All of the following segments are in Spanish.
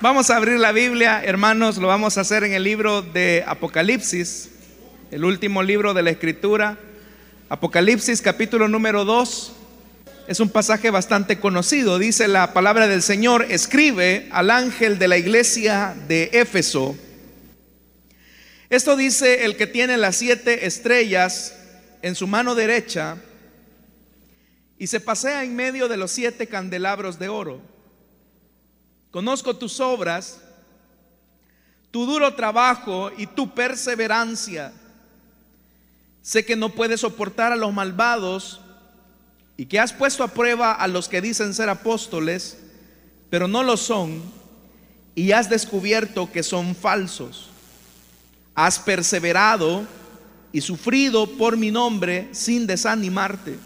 Vamos a abrir la Biblia, hermanos, lo vamos a hacer en el libro de Apocalipsis, el último libro de la Escritura. Apocalipsis capítulo número 2. Es un pasaje bastante conocido. Dice la palabra del Señor, escribe al ángel de la iglesia de Éfeso. Esto dice el que tiene las siete estrellas en su mano derecha y se pasea en medio de los siete candelabros de oro. Conozco tus obras, tu duro trabajo y tu perseverancia. Sé que no puedes soportar a los malvados y que has puesto a prueba a los que dicen ser apóstoles, pero no lo son, y has descubierto que son falsos. Has perseverado y sufrido por mi nombre sin desanimarte.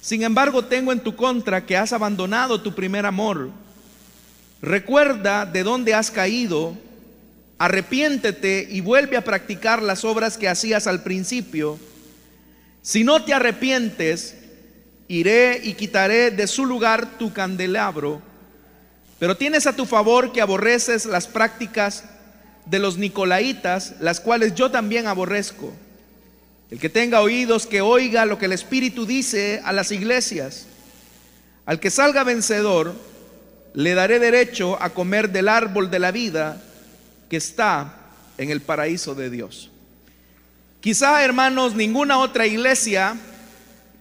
Sin embargo, tengo en tu contra que has abandonado tu primer amor. Recuerda de dónde has caído, arrepiéntete y vuelve a practicar las obras que hacías al principio. Si no te arrepientes, iré y quitaré de su lugar tu candelabro. Pero tienes a tu favor que aborreces las prácticas de los nicolaitas, las cuales yo también aborrezco. El que tenga oídos, que oiga lo que el Espíritu dice a las iglesias. Al que salga vencedor, le daré derecho a comer del árbol de la vida que está en el paraíso de Dios. Quizá, hermanos, ninguna otra iglesia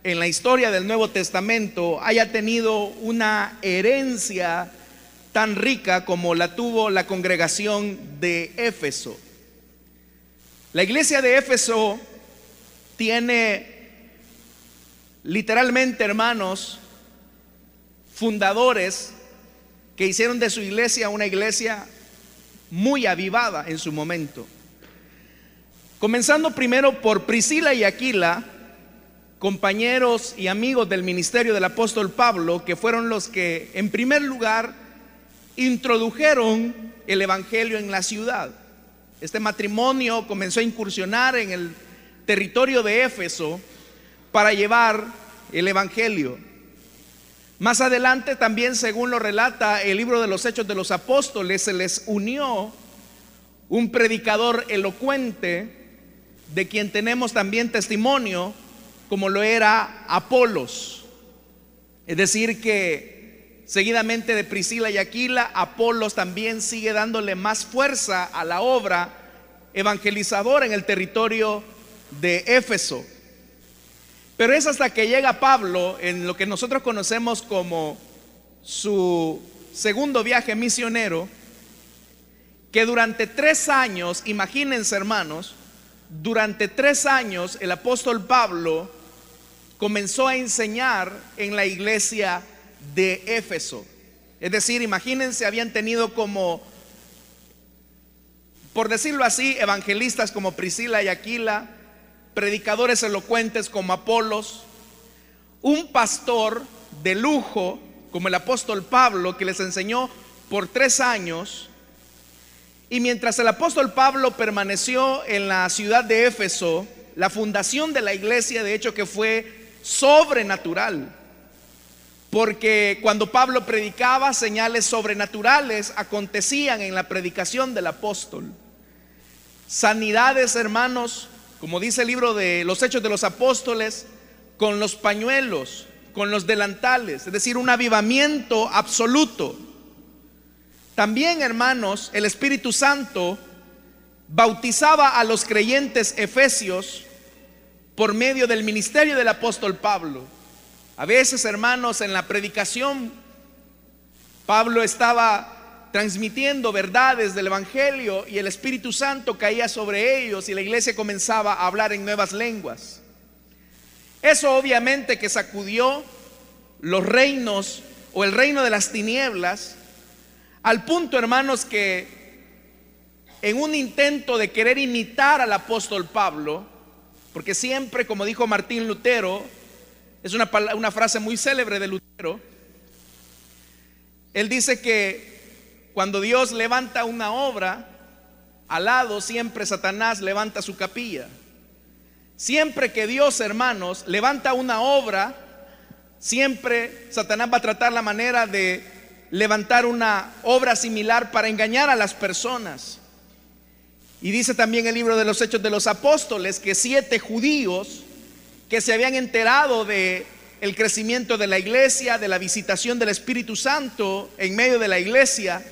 en la historia del Nuevo Testamento haya tenido una herencia tan rica como la tuvo la congregación de Éfeso. La iglesia de Éfeso tiene literalmente, hermanos, fundadores que hicieron de su iglesia una iglesia muy avivada en su momento. Comenzando primero por Priscila y Aquila, compañeros y amigos del ministerio del apóstol Pablo, que fueron los que en primer lugar introdujeron el Evangelio en la ciudad. Este matrimonio comenzó a incursionar en el territorio de Éfeso para llevar el Evangelio. Más adelante también, según lo relata el libro de los Hechos de los Apóstoles, se les unió un predicador elocuente de quien tenemos también testimonio, como lo era Apolos. Es decir, que seguidamente de Priscila y Aquila, Apolos también sigue dándole más fuerza a la obra evangelizadora en el territorio de Éfeso. Pero es hasta que llega Pablo en lo que nosotros conocemos como su segundo viaje misionero, que durante tres años, imagínense hermanos, durante tres años el apóstol Pablo comenzó a enseñar en la iglesia de Éfeso. Es decir, imagínense, habían tenido como, por decirlo así, evangelistas como Priscila y Aquila, predicadores elocuentes como Apolos, un pastor de lujo como el apóstol Pablo que les enseñó por tres años. Y mientras el apóstol Pablo permaneció en la ciudad de Éfeso, la fundación de la iglesia de hecho que fue sobrenatural. Porque cuando Pablo predicaba, señales sobrenaturales acontecían en la predicación del apóstol. Sanidades, hermanos, como dice el libro de los Hechos de los Apóstoles, con los pañuelos, con los delantales, es decir, un avivamiento absoluto. También, hermanos, el Espíritu Santo bautizaba a los creyentes efesios por medio del ministerio del apóstol Pablo. A veces, hermanos, en la predicación, Pablo estaba transmitiendo verdades del Evangelio y el Espíritu Santo caía sobre ellos y la iglesia comenzaba a hablar en nuevas lenguas. Eso obviamente que sacudió los reinos o el reino de las tinieblas al punto, hermanos, que en un intento de querer imitar al apóstol Pablo, porque siempre, como dijo Martín Lutero, es una, una frase muy célebre de Lutero, él dice que cuando Dios levanta una obra, al lado siempre Satanás levanta su capilla. Siempre que Dios, hermanos, levanta una obra, siempre Satanás va a tratar la manera de levantar una obra similar para engañar a las personas. Y dice también el libro de los Hechos de los Apóstoles que siete judíos que se habían enterado de el crecimiento de la iglesia, de la visitación del Espíritu Santo en medio de la iglesia,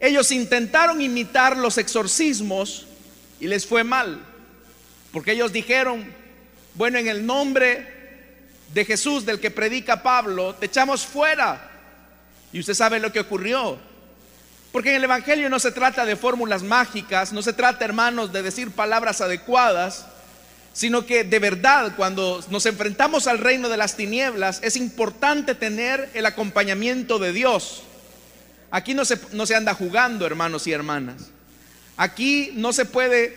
ellos intentaron imitar los exorcismos y les fue mal, porque ellos dijeron, bueno, en el nombre de Jesús, del que predica Pablo, te echamos fuera. Y usted sabe lo que ocurrió. Porque en el Evangelio no se trata de fórmulas mágicas, no se trata, hermanos, de decir palabras adecuadas, sino que de verdad cuando nos enfrentamos al reino de las tinieblas es importante tener el acompañamiento de Dios. Aquí no se, no se anda jugando, hermanos y hermanas. Aquí no se puede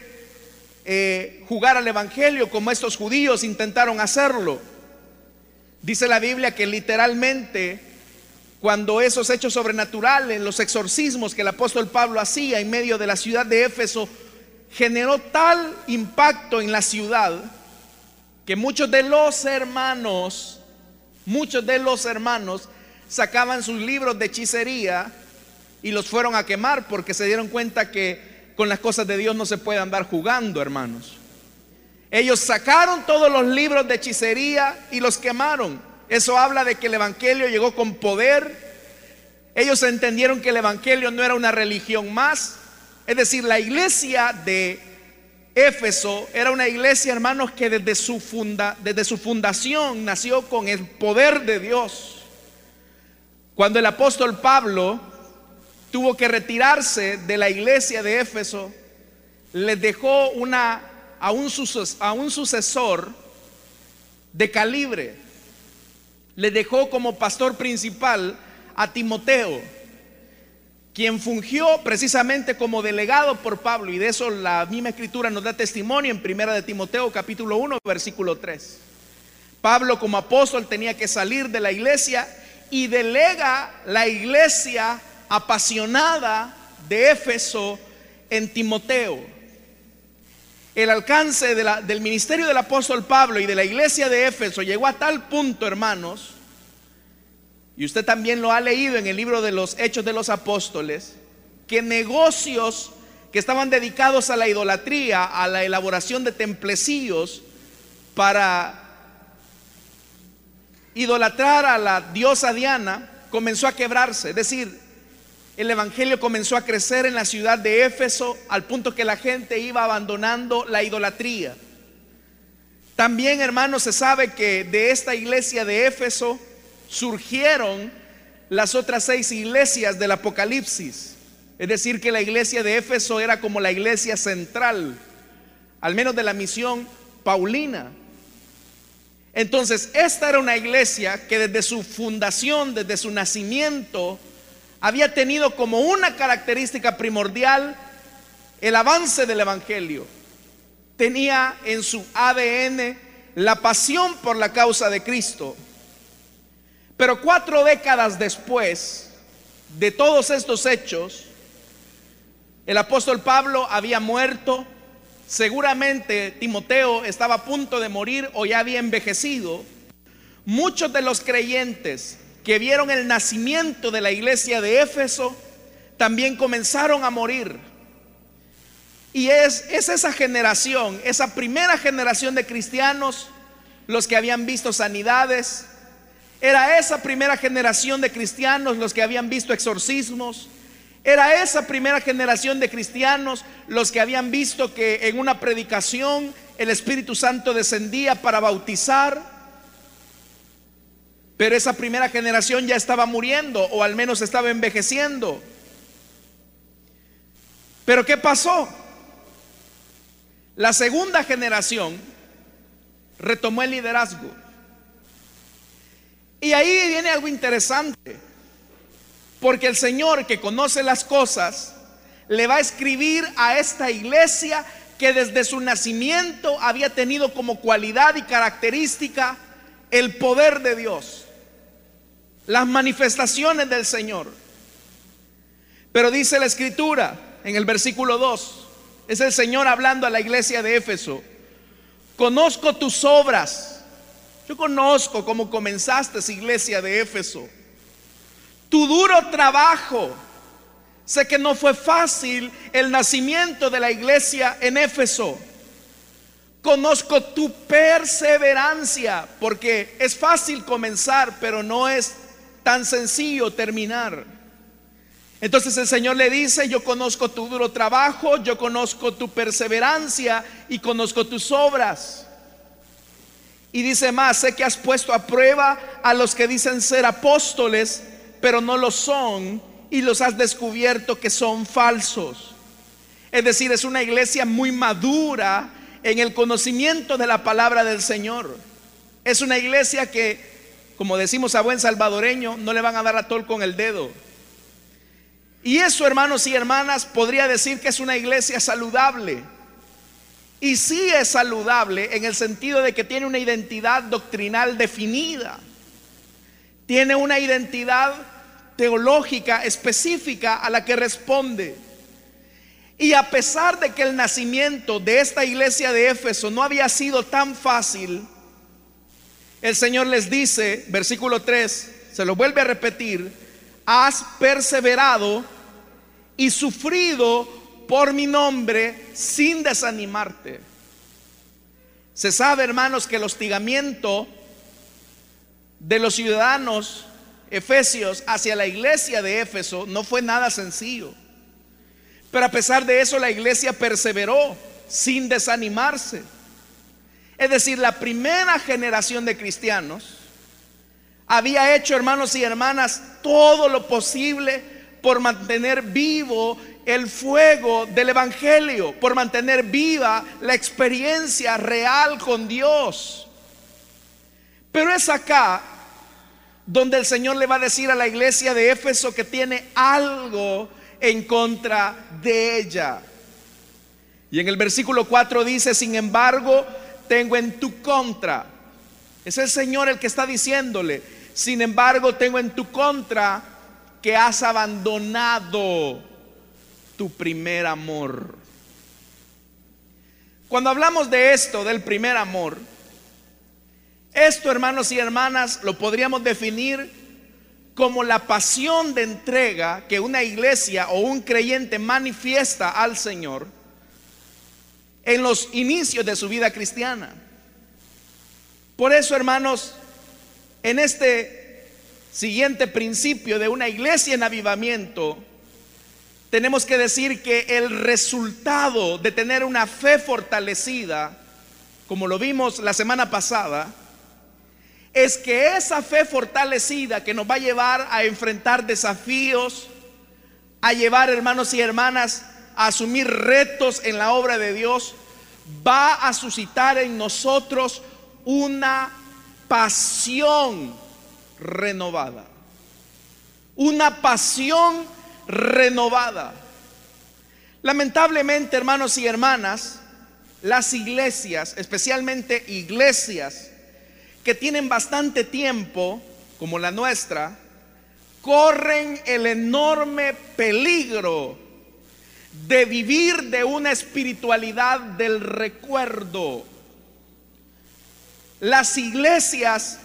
eh, jugar al Evangelio como estos judíos intentaron hacerlo. Dice la Biblia que literalmente cuando esos hechos sobrenaturales, los exorcismos que el apóstol Pablo hacía en medio de la ciudad de Éfeso, generó tal impacto en la ciudad que muchos de los hermanos, muchos de los hermanos sacaban sus libros de hechicería y los fueron a quemar porque se dieron cuenta que con las cosas de Dios no se puede andar jugando, hermanos. Ellos sacaron todos los libros de hechicería y los quemaron. Eso habla de que el Evangelio llegó con poder. Ellos entendieron que el Evangelio no era una religión más, es decir, la iglesia de Éfeso era una iglesia, hermanos, que desde su, funda, desde su fundación nació con el poder de Dios. Cuando el apóstol Pablo tuvo que retirarse de la iglesia de Éfeso, les dejó una, a, un a un sucesor de calibre. Le dejó como pastor principal a Timoteo quien fungió precisamente como delegado por Pablo, y de eso la misma escritura nos da testimonio en Primera de Timoteo capítulo 1, versículo 3. Pablo como apóstol tenía que salir de la iglesia y delega la iglesia apasionada de Éfeso en Timoteo. El alcance del ministerio del apóstol Pablo y de la iglesia de Éfeso llegó a tal punto, hermanos, y usted también lo ha leído en el libro de los Hechos de los Apóstoles, que negocios que estaban dedicados a la idolatría, a la elaboración de templecillos para idolatrar a la diosa Diana, comenzó a quebrarse. Es decir, el Evangelio comenzó a crecer en la ciudad de Éfeso al punto que la gente iba abandonando la idolatría. También, hermanos, se sabe que de esta iglesia de Éfeso surgieron las otras seis iglesias del Apocalipsis. Es decir, que la iglesia de Éfeso era como la iglesia central, al menos de la misión paulina. Entonces, esta era una iglesia que desde su fundación, desde su nacimiento, había tenido como una característica primordial el avance del Evangelio. Tenía en su ADN la pasión por la causa de Cristo. Pero cuatro décadas después de todos estos hechos, el apóstol Pablo había muerto, seguramente Timoteo estaba a punto de morir o ya había envejecido. Muchos de los creyentes que vieron el nacimiento de la iglesia de Éfeso también comenzaron a morir. Y es, es esa generación, esa primera generación de cristianos, los que habían visto sanidades, era esa primera generación de cristianos los que habían visto exorcismos. Era esa primera generación de cristianos los que habían visto que en una predicación el Espíritu Santo descendía para bautizar. Pero esa primera generación ya estaba muriendo o al menos estaba envejeciendo. Pero ¿qué pasó? La segunda generación retomó el liderazgo. Y ahí viene algo interesante, porque el Señor que conoce las cosas, le va a escribir a esta iglesia que desde su nacimiento había tenido como cualidad y característica el poder de Dios, las manifestaciones del Señor. Pero dice la escritura en el versículo 2, es el Señor hablando a la iglesia de Éfeso, conozco tus obras yo conozco cómo comenzaste iglesia de Éfeso. Tu duro trabajo. Sé que no fue fácil el nacimiento de la iglesia en Éfeso. Conozco tu perseverancia, porque es fácil comenzar, pero no es tan sencillo terminar. Entonces el Señor le dice, yo conozco tu duro trabajo, yo conozco tu perseverancia y conozco tus obras. Y dice más, sé que has puesto a prueba a los que dicen ser apóstoles, pero no lo son, y los has descubierto que son falsos. Es decir, es una iglesia muy madura en el conocimiento de la palabra del Señor. Es una iglesia que, como decimos a buen salvadoreño, no le van a dar a tol con el dedo. Y eso, hermanos y hermanas, podría decir que es una iglesia saludable. Y sí es saludable en el sentido de que tiene una identidad doctrinal definida. Tiene una identidad teológica específica a la que responde. Y a pesar de que el nacimiento de esta iglesia de Éfeso no había sido tan fácil, el Señor les dice, versículo 3, se lo vuelve a repetir, has perseverado y sufrido por mi nombre sin desanimarte. Se sabe, hermanos, que el hostigamiento de los ciudadanos efesios hacia la iglesia de Éfeso no fue nada sencillo. Pero a pesar de eso la iglesia perseveró sin desanimarse. Es decir, la primera generación de cristianos había hecho, hermanos y hermanas, todo lo posible por mantener vivo el fuego del Evangelio, por mantener viva la experiencia real con Dios. Pero es acá donde el Señor le va a decir a la iglesia de Éfeso que tiene algo en contra de ella. Y en el versículo 4 dice, sin embargo, tengo en tu contra. Es el Señor el que está diciéndole, sin embargo, tengo en tu contra que has abandonado tu primer amor. Cuando hablamos de esto, del primer amor, esto, hermanos y hermanas, lo podríamos definir como la pasión de entrega que una iglesia o un creyente manifiesta al Señor en los inicios de su vida cristiana. Por eso, hermanos, en este siguiente principio de una iglesia en avivamiento, tenemos que decir que el resultado de tener una fe fortalecida, como lo vimos la semana pasada, es que esa fe fortalecida que nos va a llevar a enfrentar desafíos, a llevar hermanos y hermanas a asumir retos en la obra de Dios, va a suscitar en nosotros una pasión renovada. Una pasión renovada. Lamentablemente, hermanos y hermanas, las iglesias, especialmente iglesias que tienen bastante tiempo, como la nuestra, corren el enorme peligro de vivir de una espiritualidad del recuerdo. Las iglesias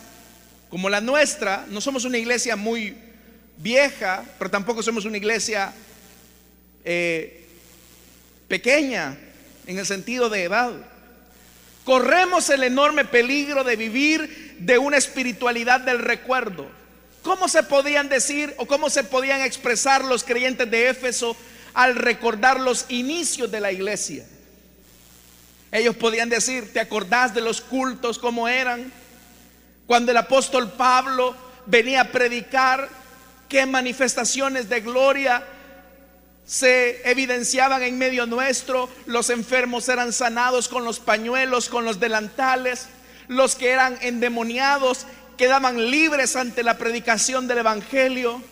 como la nuestra, no somos una iglesia muy vieja, pero tampoco somos una iglesia eh, pequeña en el sentido de edad. Corremos el enorme peligro de vivir de una espiritualidad del recuerdo. ¿Cómo se podían decir o cómo se podían expresar los creyentes de Éfeso al recordar los inicios de la iglesia? Ellos podían decir, ¿te acordás de los cultos como eran? Cuando el apóstol Pablo venía a predicar, qué manifestaciones de gloria se evidenciaban en medio nuestro. Los enfermos eran sanados con los pañuelos, con los delantales. Los que eran endemoniados quedaban libres ante la predicación del Evangelio.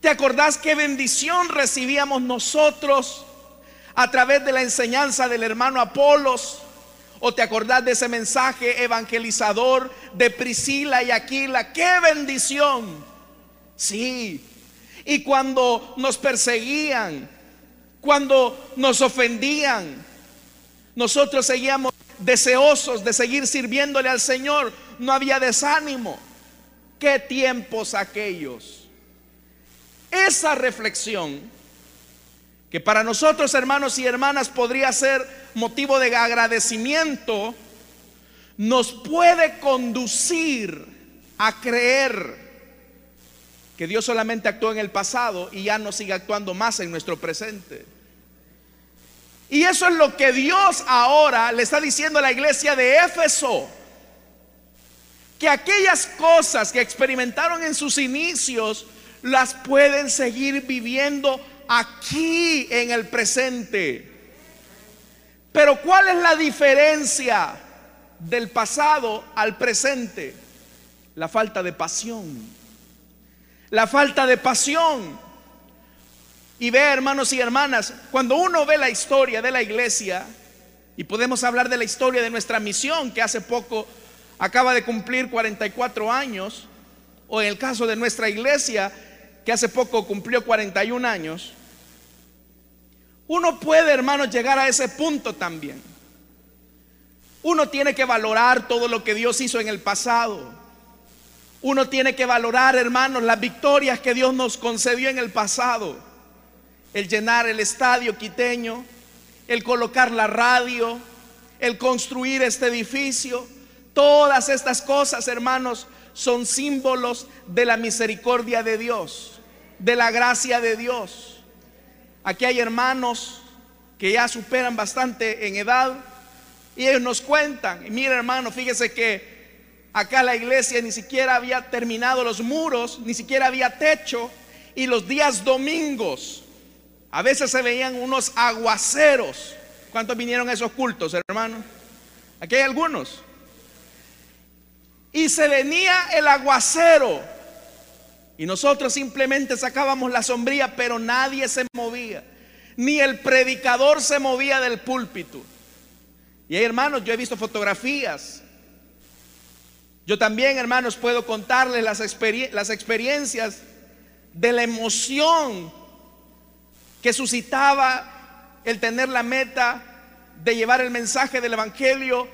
¿Te acordás qué bendición recibíamos nosotros a través de la enseñanza del hermano Apolos? ¿O te acordás de ese mensaje evangelizador de Priscila y Aquila? ¡Qué bendición! Sí, y cuando nos perseguían, cuando nos ofendían, nosotros seguíamos deseosos de seguir sirviéndole al Señor. No había desánimo. ¿Qué tiempos aquellos? esa reflexión, que para nosotros hermanos y hermanas podría ser motivo de agradecimiento, nos puede conducir a creer que Dios solamente actuó en el pasado y ya no sigue actuando más en nuestro presente. Y eso es lo que Dios ahora le está diciendo a la iglesia de Éfeso. Que aquellas cosas que experimentaron en sus inicios las pueden seguir viviendo aquí en el presente. Pero ¿cuál es la diferencia del pasado al presente? La falta de pasión. La falta de pasión. Y ve, hermanos y hermanas, cuando uno ve la historia de la iglesia, y podemos hablar de la historia de nuestra misión, que hace poco acaba de cumplir 44 años, o en el caso de nuestra iglesia, que hace poco cumplió 41 años, uno puede, hermanos, llegar a ese punto también. Uno tiene que valorar todo lo que Dios hizo en el pasado. Uno tiene que valorar, hermanos, las victorias que Dios nos concedió en el pasado. El llenar el estadio quiteño, el colocar la radio, el construir este edificio. Todas estas cosas, hermanos, son símbolos de la misericordia de Dios, de la gracia de Dios. Aquí hay hermanos que ya superan bastante en edad y ellos nos cuentan, y mira hermano, fíjese que Acá la iglesia ni siquiera había terminado los muros, ni siquiera había techo. Y los días domingos, a veces se veían unos aguaceros. ¿Cuántos vinieron a esos cultos, hermano? Aquí hay algunos. Y se venía el aguacero. Y nosotros simplemente sacábamos la sombría, pero nadie se movía. Ni el predicador se movía del púlpito. Y hay hermanos, yo he visto fotografías yo también, hermanos, puedo contarles las, las experiencias de la emoción que suscitaba el tener la meta de llevar el mensaje del Evangelio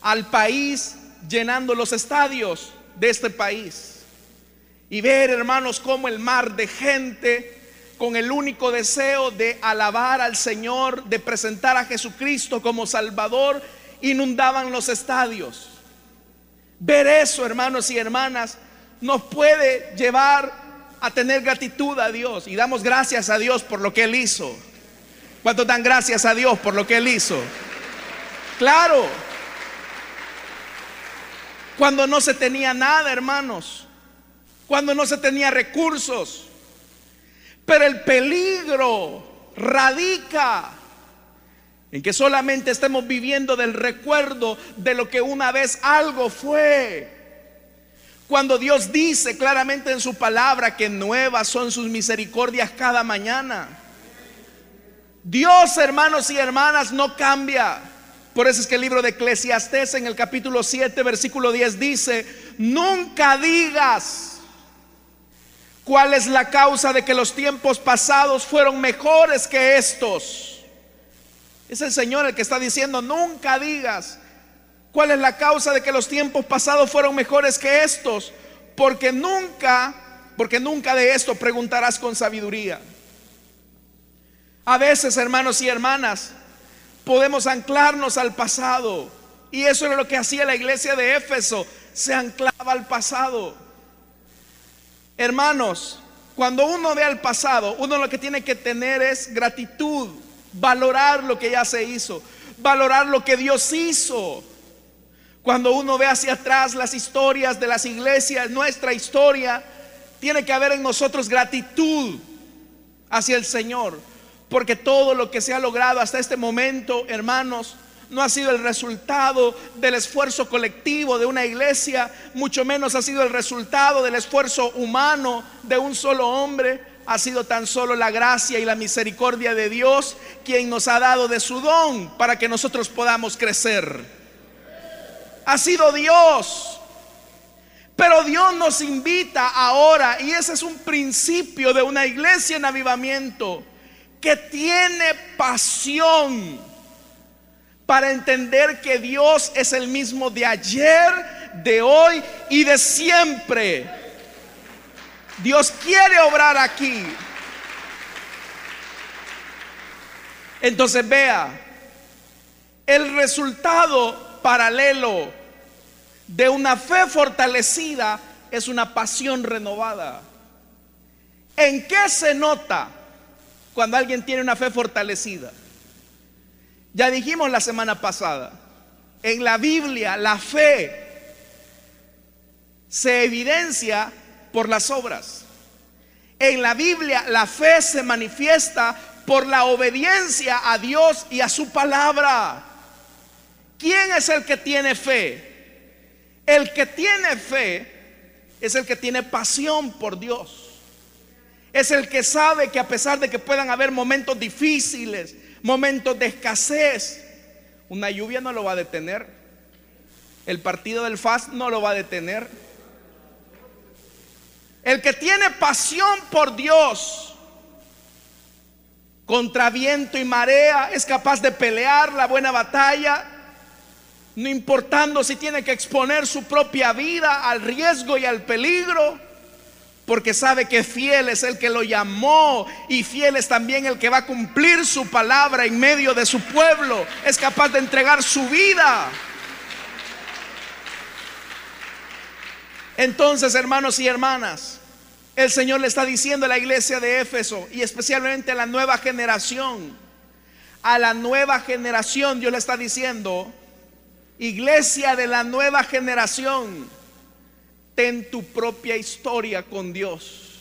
al país, llenando los estadios de este país. Y ver, hermanos, cómo el mar de gente, con el único deseo de alabar al Señor, de presentar a Jesucristo como Salvador, inundaban los estadios. Ver eso, hermanos y hermanas, nos puede llevar a tener gratitud a Dios y damos gracias a Dios por lo que Él hizo. ¿Cuánto dan gracias a Dios por lo que Él hizo? Claro. Cuando no se tenía nada, hermanos. Cuando no se tenía recursos. Pero el peligro radica en que solamente estemos viviendo del recuerdo de lo que una vez algo fue. Cuando Dios dice claramente en su palabra que nuevas son sus misericordias cada mañana. Dios, hermanos y hermanas, no cambia. Por eso es que el libro de Eclesiastés en el capítulo 7, versículo 10 dice, nunca digas cuál es la causa de que los tiempos pasados fueron mejores que estos es el Señor el que está diciendo, nunca digas cuál es la causa de que los tiempos pasados fueron mejores que estos, porque nunca, porque nunca de esto preguntarás con sabiduría. A veces, hermanos y hermanas, podemos anclarnos al pasado. Y eso era lo que hacía la iglesia de Éfeso, se anclaba al pasado. Hermanos, cuando uno ve al pasado, uno lo que tiene que tener es gratitud valorar lo que ya se hizo, valorar lo que Dios hizo. Cuando uno ve hacia atrás las historias de las iglesias, nuestra historia, tiene que haber en nosotros gratitud hacia el Señor, porque todo lo que se ha logrado hasta este momento, hermanos, no ha sido el resultado del esfuerzo colectivo de una iglesia, mucho menos ha sido el resultado del esfuerzo humano de un solo hombre, ha sido tan solo la gracia y la misericordia de Dios quien nos ha dado de su don para que nosotros podamos crecer. Ha sido Dios. Pero Dios nos invita ahora, y ese es un principio de una iglesia en avivamiento, que tiene pasión para entender que Dios es el mismo de ayer, de hoy y de siempre. Dios quiere obrar aquí. Entonces vea, el resultado paralelo de una fe fortalecida es una pasión renovada. ¿En qué se nota cuando alguien tiene una fe fortalecida? Ya dijimos la semana pasada, en la Biblia la fe se evidencia por las obras. En la Biblia la fe se manifiesta por la obediencia a Dios y a su palabra. ¿Quién es el que tiene fe? El que tiene fe es el que tiene pasión por Dios. Es el que sabe que a pesar de que puedan haber momentos difíciles, momentos de escasez, una lluvia no lo va a detener. El partido del FAS no lo va a detener. El que tiene pasión por Dios contra viento y marea es capaz de pelear la buena batalla, no importando si tiene que exponer su propia vida al riesgo y al peligro, porque sabe que fiel es el que lo llamó y fiel es también el que va a cumplir su palabra en medio de su pueblo, es capaz de entregar su vida. Entonces, hermanos y hermanas, el Señor le está diciendo a la iglesia de Éfeso y especialmente a la nueva generación, a la nueva generación Dios le está diciendo, iglesia de la nueva generación, ten tu propia historia con Dios.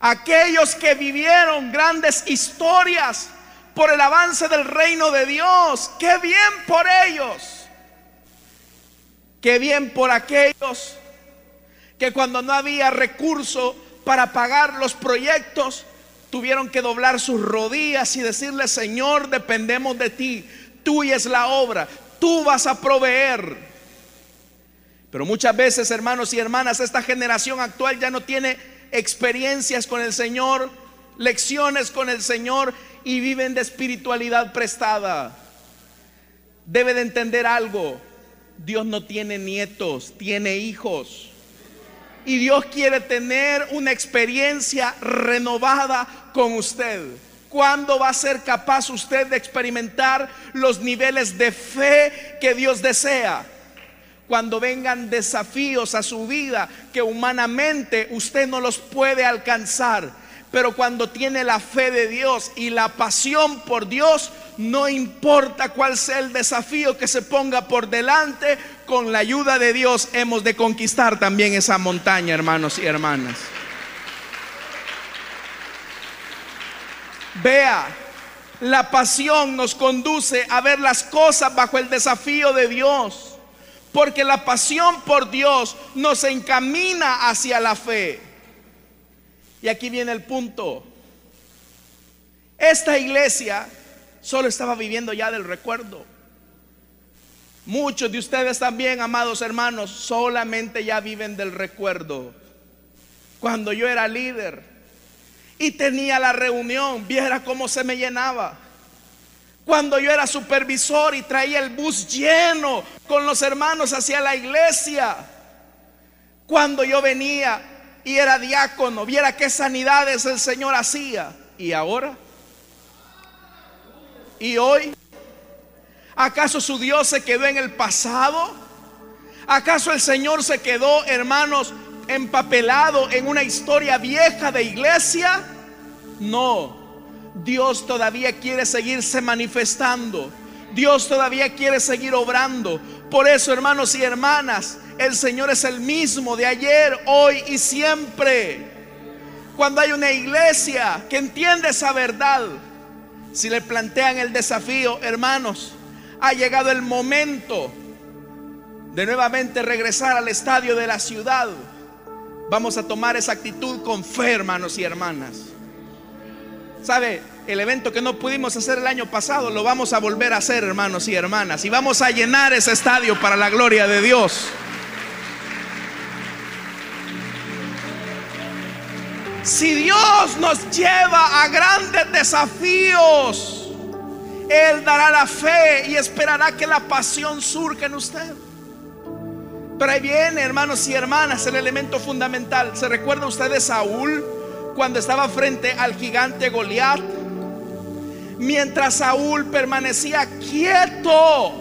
Aquellos que vivieron grandes historias por el avance del reino de Dios, qué bien por ellos, qué bien por aquellos que cuando no había recurso para pagar los proyectos, tuvieron que doblar sus rodillas y decirle, Señor, dependemos de ti, tuya es la obra, tú vas a proveer. Pero muchas veces, hermanos y hermanas, esta generación actual ya no tiene experiencias con el Señor, lecciones con el Señor y viven de espiritualidad prestada. Debe de entender algo, Dios no tiene nietos, tiene hijos y Dios quiere tener una experiencia renovada con usted. ¿Cuándo va a ser capaz usted de experimentar los niveles de fe que Dios desea? Cuando vengan desafíos a su vida que humanamente usted no los puede alcanzar. Pero cuando tiene la fe de Dios y la pasión por Dios, no importa cuál sea el desafío que se ponga por delante, con la ayuda de Dios hemos de conquistar también esa montaña, hermanos y hermanas. Vea, la pasión nos conduce a ver las cosas bajo el desafío de Dios, porque la pasión por Dios nos encamina hacia la fe. Y aquí viene el punto. Esta iglesia solo estaba viviendo ya del recuerdo. Muchos de ustedes también, amados hermanos, solamente ya viven del recuerdo. Cuando yo era líder y tenía la reunión, viera cómo se me llenaba. Cuando yo era supervisor y traía el bus lleno con los hermanos hacia la iglesia. Cuando yo venía y era diácono, viera qué sanidades el Señor hacía. ¿Y ahora? ¿Y hoy? ¿Acaso su Dios se quedó en el pasado? ¿Acaso el Señor se quedó, hermanos, empapelado en una historia vieja de iglesia? No, Dios todavía quiere seguirse manifestando. Dios todavía quiere seguir obrando. Por eso, hermanos y hermanas, el Señor es el mismo de ayer, hoy y siempre. Cuando hay una iglesia que entiende esa verdad, si le plantean el desafío, hermanos, ha llegado el momento de nuevamente regresar al estadio de la ciudad. Vamos a tomar esa actitud con fe, hermanos y hermanas. ¿Sabe? El evento que no pudimos hacer el año pasado lo vamos a volver a hacer, hermanos y hermanas. Y vamos a llenar ese estadio para la gloria de Dios. Si Dios nos lleva a grandes desafíos, Él dará la fe y esperará que la pasión surja en usted. Pero ahí viene, hermanos y hermanas, el elemento fundamental. ¿Se recuerda usted de Saúl cuando estaba frente al gigante Goliat? Mientras Saúl permanecía quieto,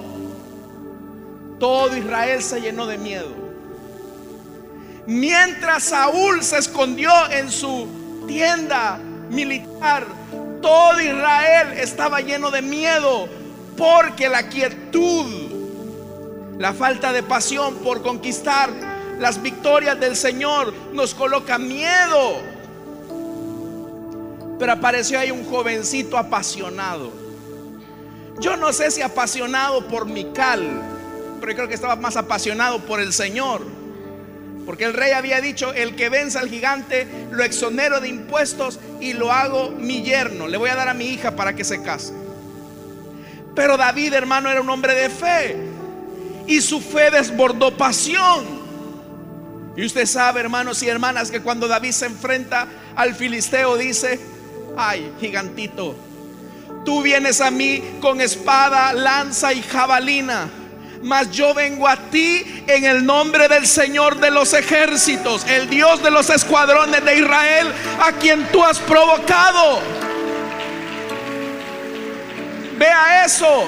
todo Israel se llenó de miedo. Mientras Saúl se escondió en su tienda militar, todo Israel estaba lleno de miedo porque la quietud la falta de pasión por conquistar las victorias del Señor nos coloca miedo. Pero apareció ahí un jovencito apasionado. Yo no sé si apasionado por Mical, pero creo que estaba más apasionado por el Señor. Porque el rey había dicho, el que venza al gigante, lo exonero de impuestos y lo hago mi yerno. Le voy a dar a mi hija para que se case. Pero David, hermano, era un hombre de fe y su fe desbordó pasión. Y usted sabe, hermanos y hermanas, que cuando David se enfrenta al filisteo dice, ay, gigantito, tú vienes a mí con espada, lanza y jabalina. Mas yo vengo a ti en el nombre del Señor de los ejércitos, el Dios de los escuadrones de Israel, a quien tú has provocado. Vea eso.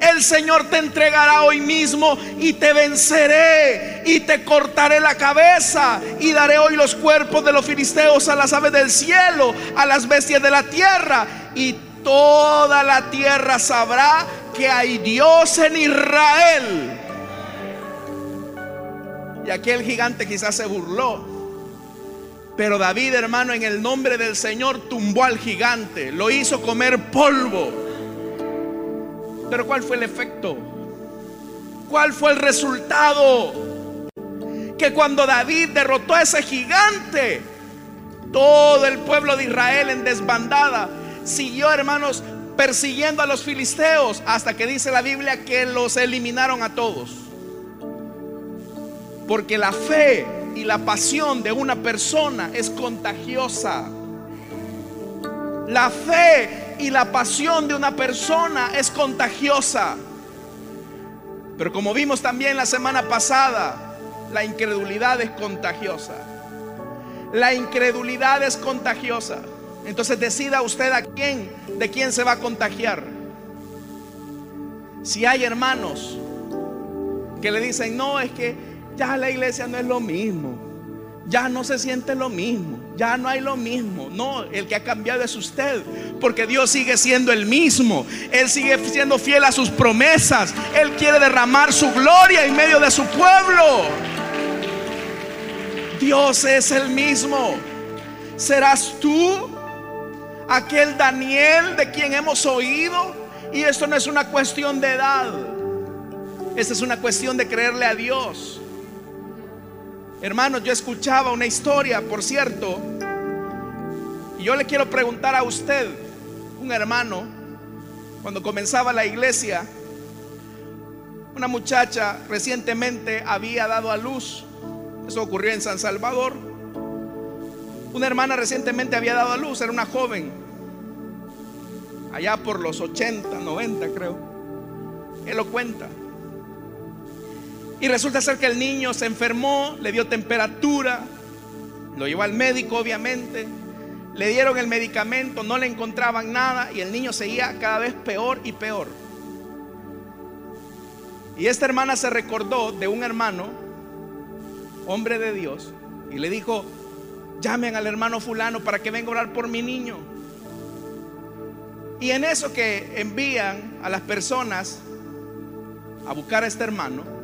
El Señor te entregará hoy mismo y te venceré y te cortaré la cabeza y daré hoy los cuerpos de los filisteos a las aves del cielo, a las bestias de la tierra y toda la tierra sabrá que hay Dios en Israel. Y aquel gigante quizás se burló. Pero David, hermano, en el nombre del Señor tumbó al gigante, lo hizo comer polvo pero ¿cuál fue el efecto? ¿Cuál fue el resultado? Que cuando David derrotó a ese gigante, todo el pueblo de Israel en desbandada siguió, hermanos, persiguiendo a los filisteos hasta que dice la Biblia que los eliminaron a todos. Porque la fe y la pasión de una persona es contagiosa. La fe y la pasión de una persona es contagiosa. Pero como vimos también la semana pasada, la incredulidad es contagiosa. La incredulidad es contagiosa. Entonces decida usted a quién, de quién se va a contagiar. Si hay hermanos que le dicen, no, es que ya la iglesia no es lo mismo ya no se siente lo mismo, ya no hay lo mismo. No, el que ha cambiado es usted, porque Dios sigue siendo el mismo. Él sigue siendo fiel a sus promesas. Él quiere derramar su gloria en medio de su pueblo. Dios es el mismo. ¿Serás tú aquel Daniel de quien hemos oído? Y esto no es una cuestión de edad. Esta es una cuestión de creerle a Dios. Hermanos, yo escuchaba una historia, por cierto, y yo le quiero preguntar a usted, un hermano, cuando comenzaba la iglesia, una muchacha recientemente había dado a luz, eso ocurrió en San Salvador, una hermana recientemente había dado a luz, era una joven, allá por los 80, 90 creo, él lo cuenta. Y resulta ser que el niño se enfermó, le dio temperatura, lo llevó al médico obviamente, le dieron el medicamento, no le encontraban nada y el niño seguía cada vez peor y peor. Y esta hermana se recordó de un hermano, hombre de Dios, y le dijo, llamen al hermano fulano para que venga a orar por mi niño. Y en eso que envían a las personas a buscar a este hermano,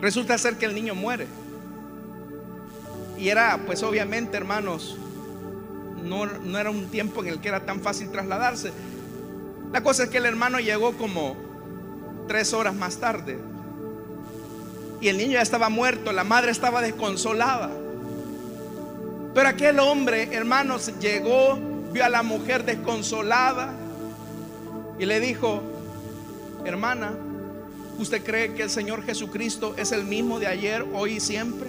Resulta ser que el niño muere. Y era, pues obviamente, hermanos, no, no, era un tiempo en el que era tan fácil trasladarse. La cosa es que el hermano llegó como tres horas más tarde. Y el niño ya estaba muerto, la madre estaba desconsolada. Pero aquel hombre, hermanos, llegó, vio a la mujer desconsolada y le dijo, hermana, ¿Usted cree que el Señor Jesucristo es el mismo de ayer, hoy y siempre?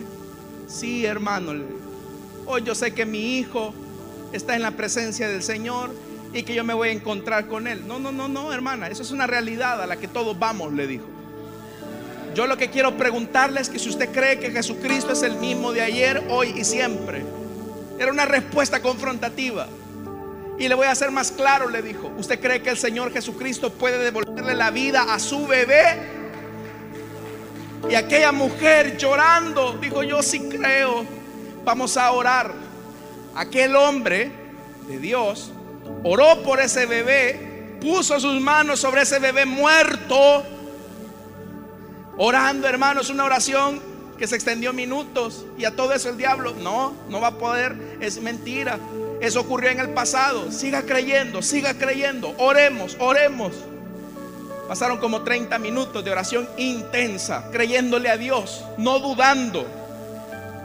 Sí, hermano. Hoy yo sé que mi hijo está en la presencia del Señor y que yo me voy a encontrar con él. No, no, no, no, hermana. Eso es una realidad a la que todos vamos, le dijo. Yo lo que quiero preguntarle es que si usted cree que Jesucristo es el mismo de ayer, hoy y siempre. Era una respuesta confrontativa. Y le voy a hacer más claro, le dijo, ¿usted cree que el Señor Jesucristo puede devolverle la vida a su bebé? Y aquella mujer llorando, dijo, yo sí creo, vamos a orar. Aquel hombre de Dios oró por ese bebé, puso sus manos sobre ese bebé muerto, orando hermanos, una oración que se extendió minutos y a todo eso el diablo, no, no va a poder, es mentira. Eso ocurrió en el pasado. Siga creyendo, siga creyendo. Oremos, oremos. Pasaron como 30 minutos de oración intensa, creyéndole a Dios, no dudando,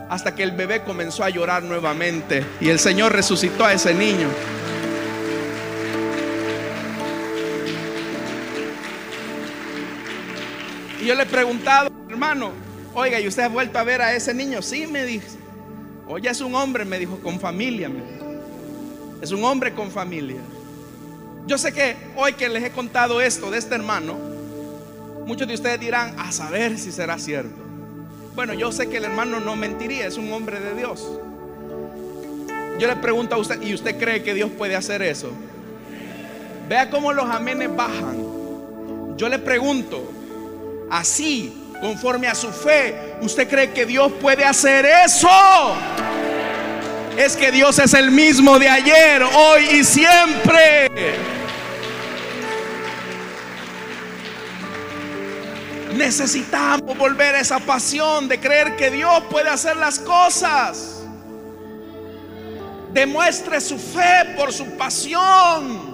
hasta que el bebé comenzó a llorar nuevamente y el Señor resucitó a ese niño. Y yo le he preguntado, hermano, oiga, ¿y usted ha vuelto a ver a ese niño? Sí, me dijo. Oye, es un hombre, me dijo, con familia. Es un hombre con familia. Yo sé que hoy que les he contado esto de este hermano, muchos de ustedes dirán, a saber si será cierto. Bueno, yo sé que el hermano no mentiría, es un hombre de Dios. Yo le pregunto a usted, ¿y usted cree que Dios puede hacer eso? Vea cómo los amenes bajan. Yo le pregunto, así, conforme a su fe, ¿usted cree que Dios puede hacer eso? es que Dios es el mismo de ayer, hoy y siempre. Necesitamos volver a esa pasión de creer que Dios puede hacer las cosas. Demuestre su fe por su pasión.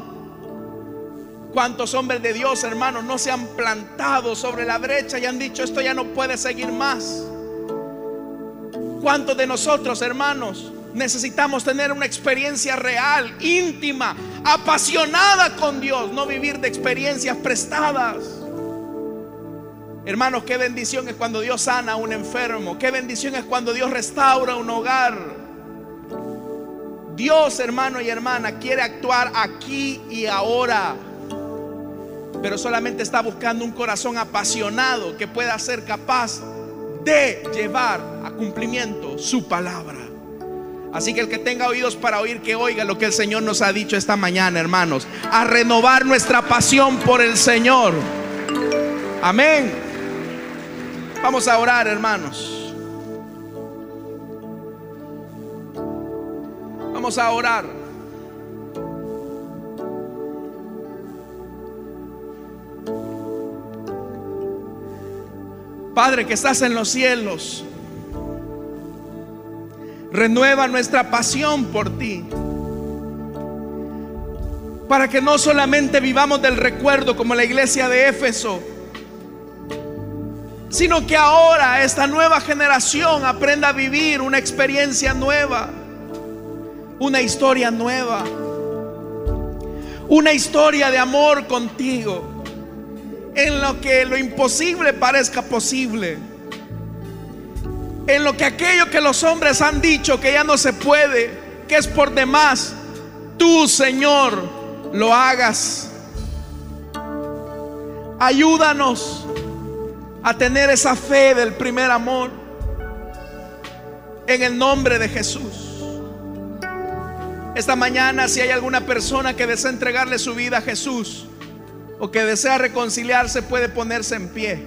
¿Cuántos hombres de Dios, hermanos, no se han plantado sobre la brecha y han dicho, esto ya no puede seguir más? ¿Cuántos de nosotros, hermanos, necesitamos tener una experiencia real, íntima, apasionada con Dios, no vivir de experiencias prestadas. Hermanos, qué bendición es cuando Dios sana a un enfermo, qué bendición es cuando Dios restaura un hogar. Dios, hermano y hermana, quiere actuar aquí y ahora, pero solamente está buscando un corazón apasionado que pueda ser capaz de llevar a cumplimiento su palabra. Así que el que tenga oídos para oír, que oiga lo que el Señor nos ha dicho esta mañana, hermanos. A renovar nuestra pasión por el Señor. Amén. Vamos a orar, hermanos. Vamos a orar. Padre que estás en los cielos. Renueva nuestra pasión por ti. Para que no solamente vivamos del recuerdo como la iglesia de Éfeso, sino que ahora esta nueva generación aprenda a vivir una experiencia nueva, una historia nueva, una historia de amor contigo, en lo que lo imposible parezca posible en lo que aquello que los hombres han dicho que ya no se puede, que es por demás, tú Señor lo hagas. Ayúdanos a tener esa fe del primer amor en el nombre de Jesús. Esta mañana si hay alguna persona que desea entregarle su vida a Jesús o que desea reconciliarse puede ponerse en pie.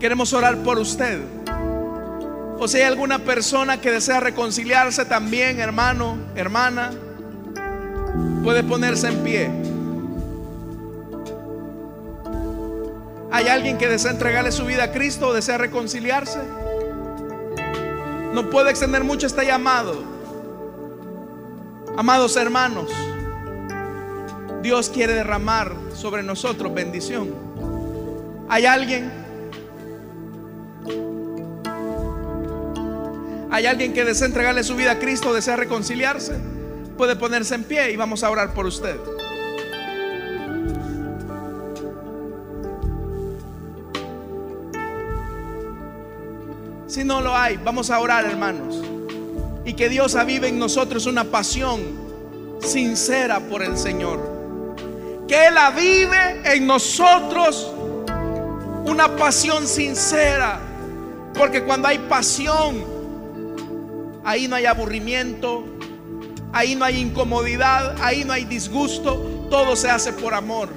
Queremos orar por usted. O si hay alguna persona que desea reconciliarse también, hermano, hermana, puede ponerse en pie. ¿Hay alguien que desea entregarle su vida a Cristo o desea reconciliarse? No puede extender mucho este llamado. Amados hermanos, Dios quiere derramar sobre nosotros bendición. ¿Hay alguien? ¿Hay alguien que desea entregarle su vida a Cristo, desea reconciliarse? Puede ponerse en pie y vamos a orar por usted. Si no lo hay, vamos a orar, hermanos. Y que Dios avive en nosotros una pasión sincera por el Señor. Que Él avive en nosotros una pasión sincera, porque cuando hay pasión, ahí no hay aburrimiento, ahí no hay incomodidad, ahí no hay disgusto, todo se hace por amor.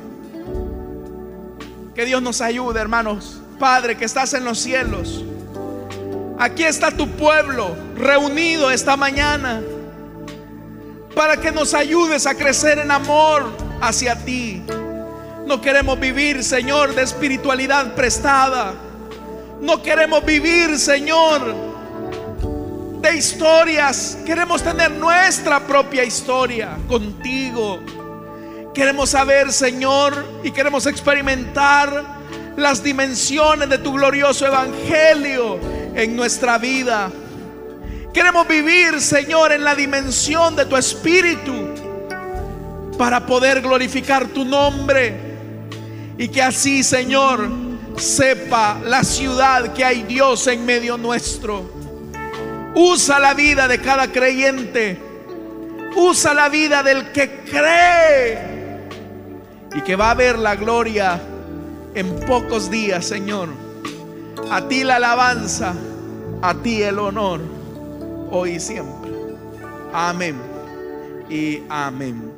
Que Dios nos ayude, hermanos. Padre que estás en los cielos, aquí está tu pueblo reunido esta mañana para que nos ayudes a crecer en amor hacia ti. No queremos vivir, Señor, de espiritualidad prestada. No queremos vivir, Señor, de historias. Queremos tener nuestra propia historia contigo. Queremos saber, Señor, y queremos experimentar las dimensiones de tu glorioso evangelio en nuestra vida. Queremos vivir, Señor, en la dimensión de tu espíritu para poder glorificar tu nombre y que así, Señor, sepa la ciudad que hay Dios en medio nuestro. Usa la vida de cada creyente. Usa la vida del que cree y que va a ver la gloria en pocos días, Señor. A ti la alabanza, a ti el honor, hoy y siempre. Amén y amén.